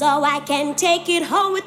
so I can take it home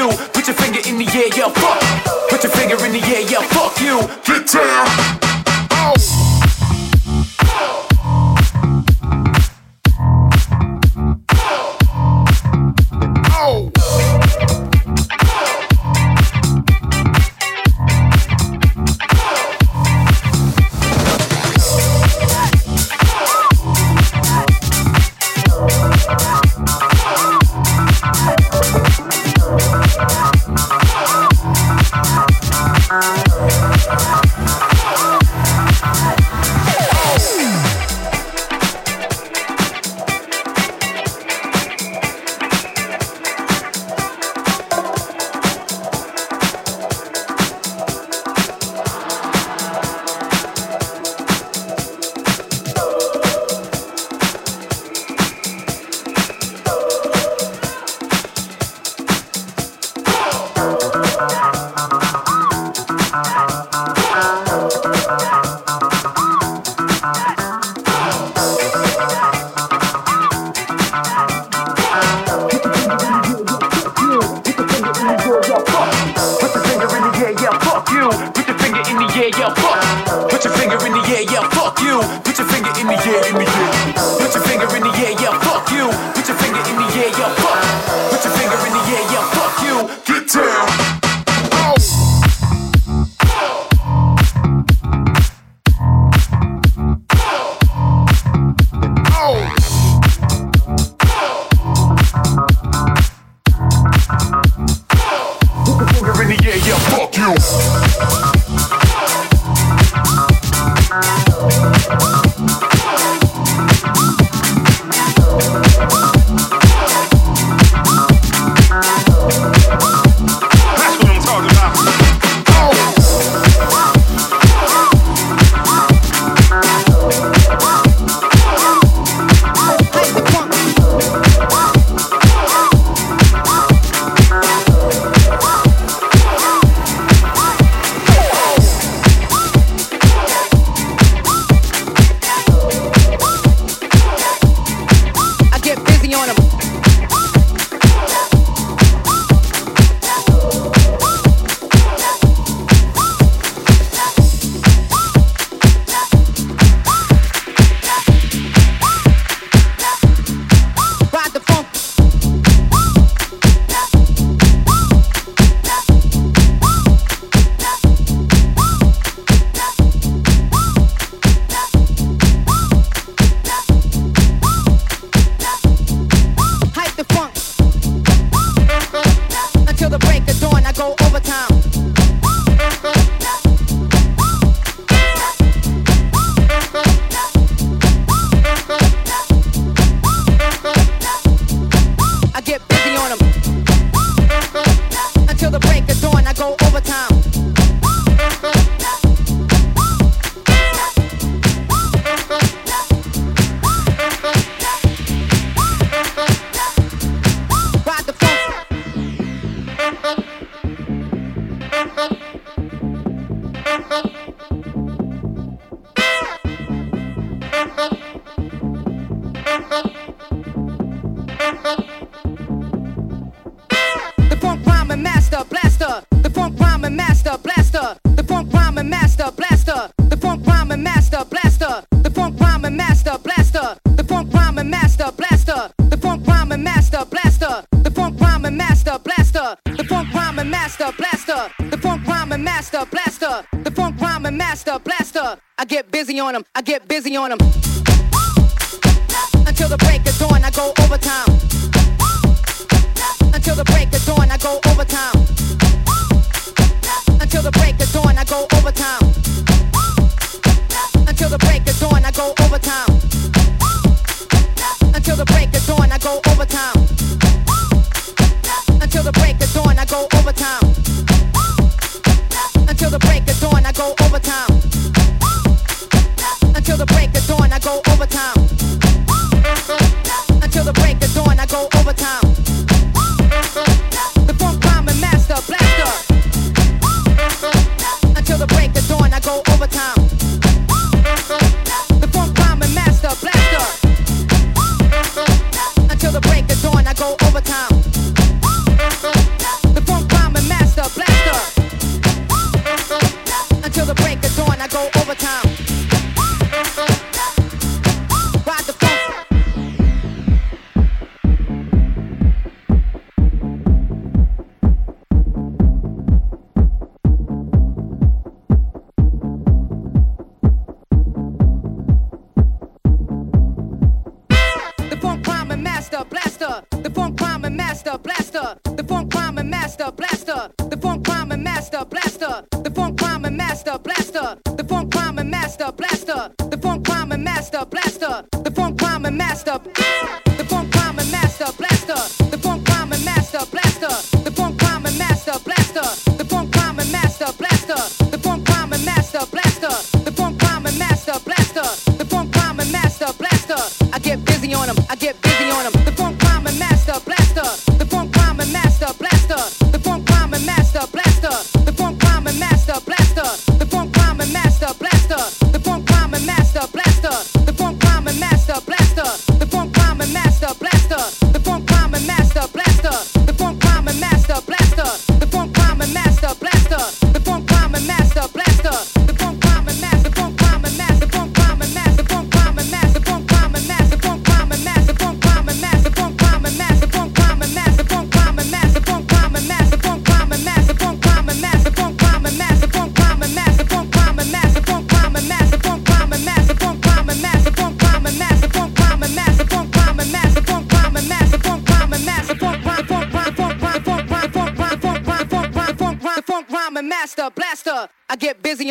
you. Put your finger in the air, yeah, fuck. Put your finger in the air, yeah, fuck you. Get down.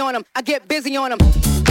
On 'em. I get busy on 'em.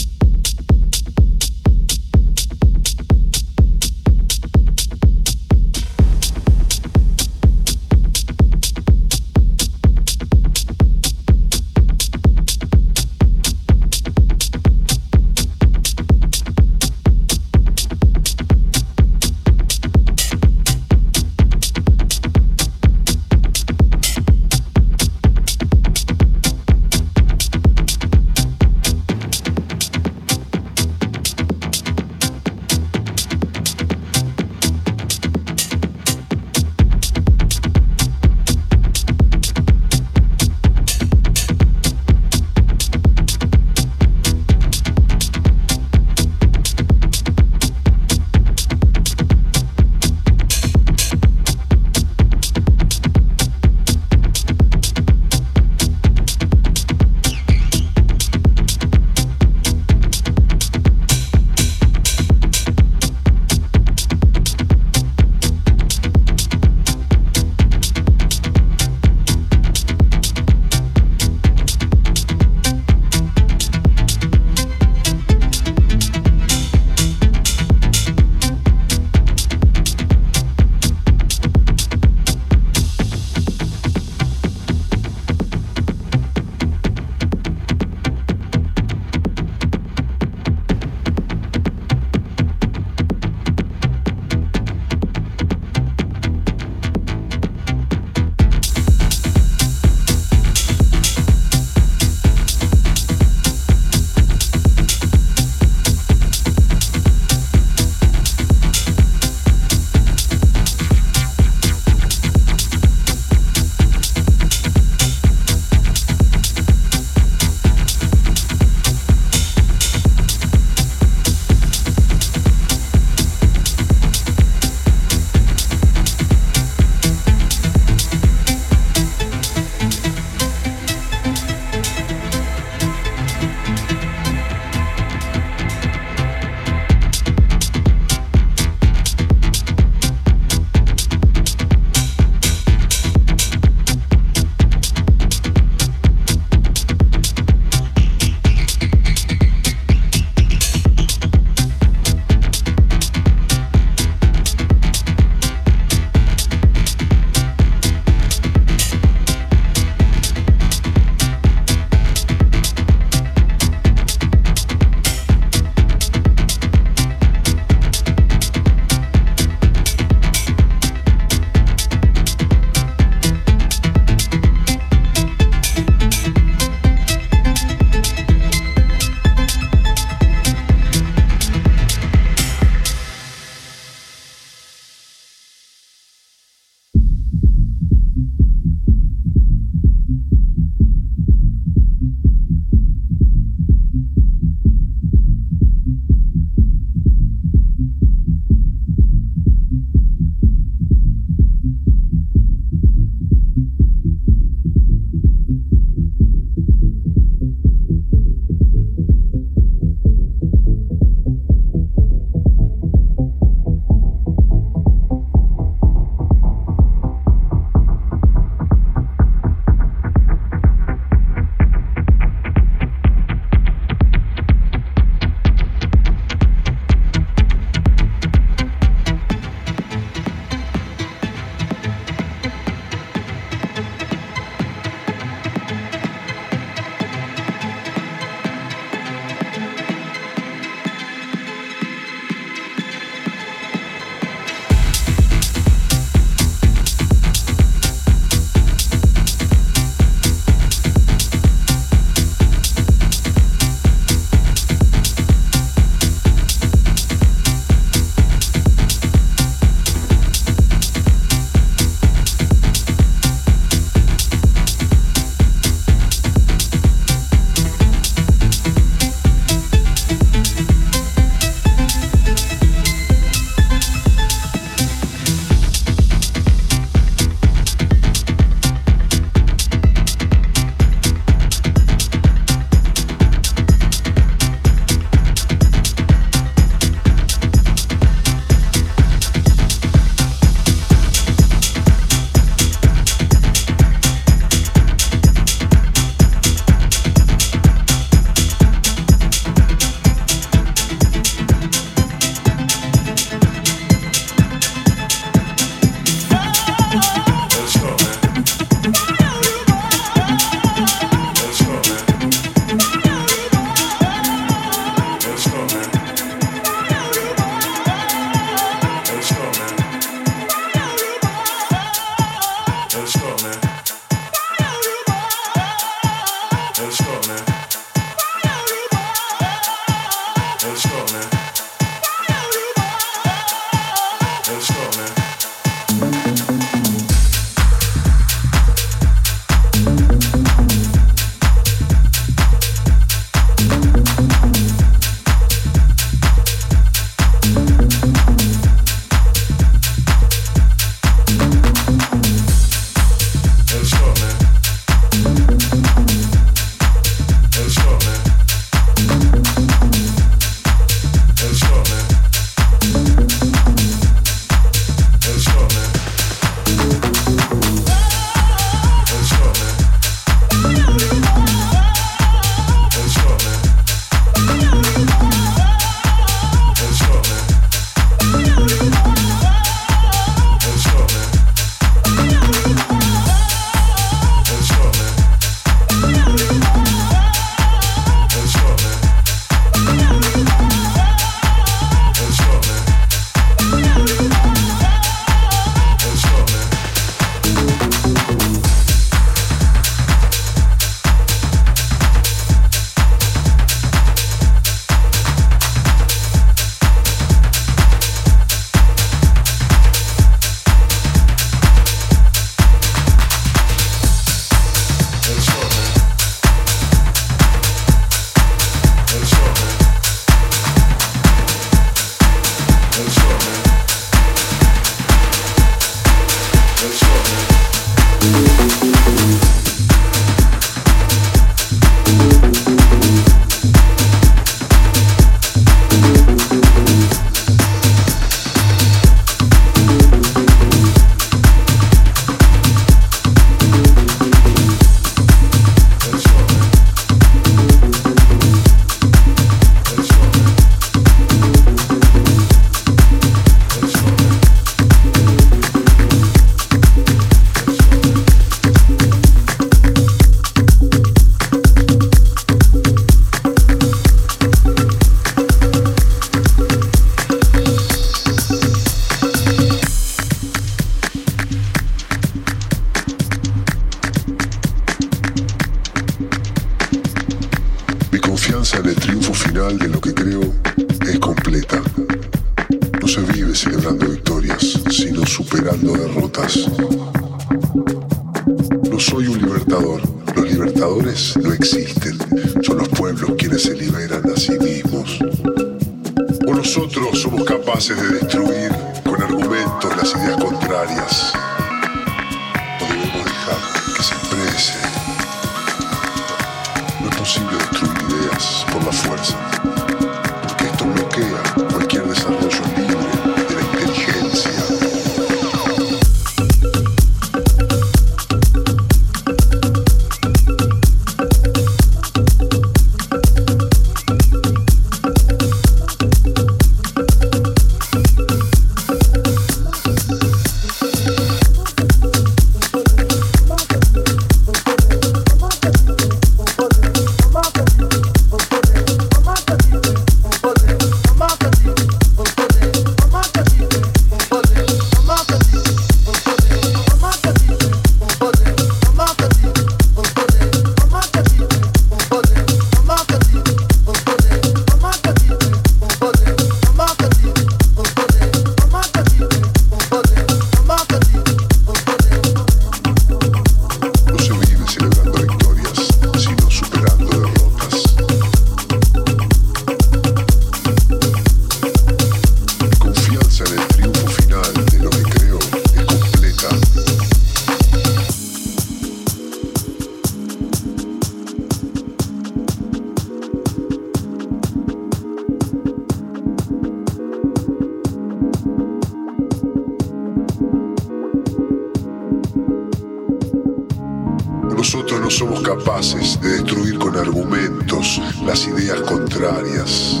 de destruir con argumentos las ideas contrarias.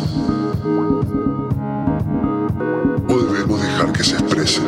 O debemos dejar que se expresen.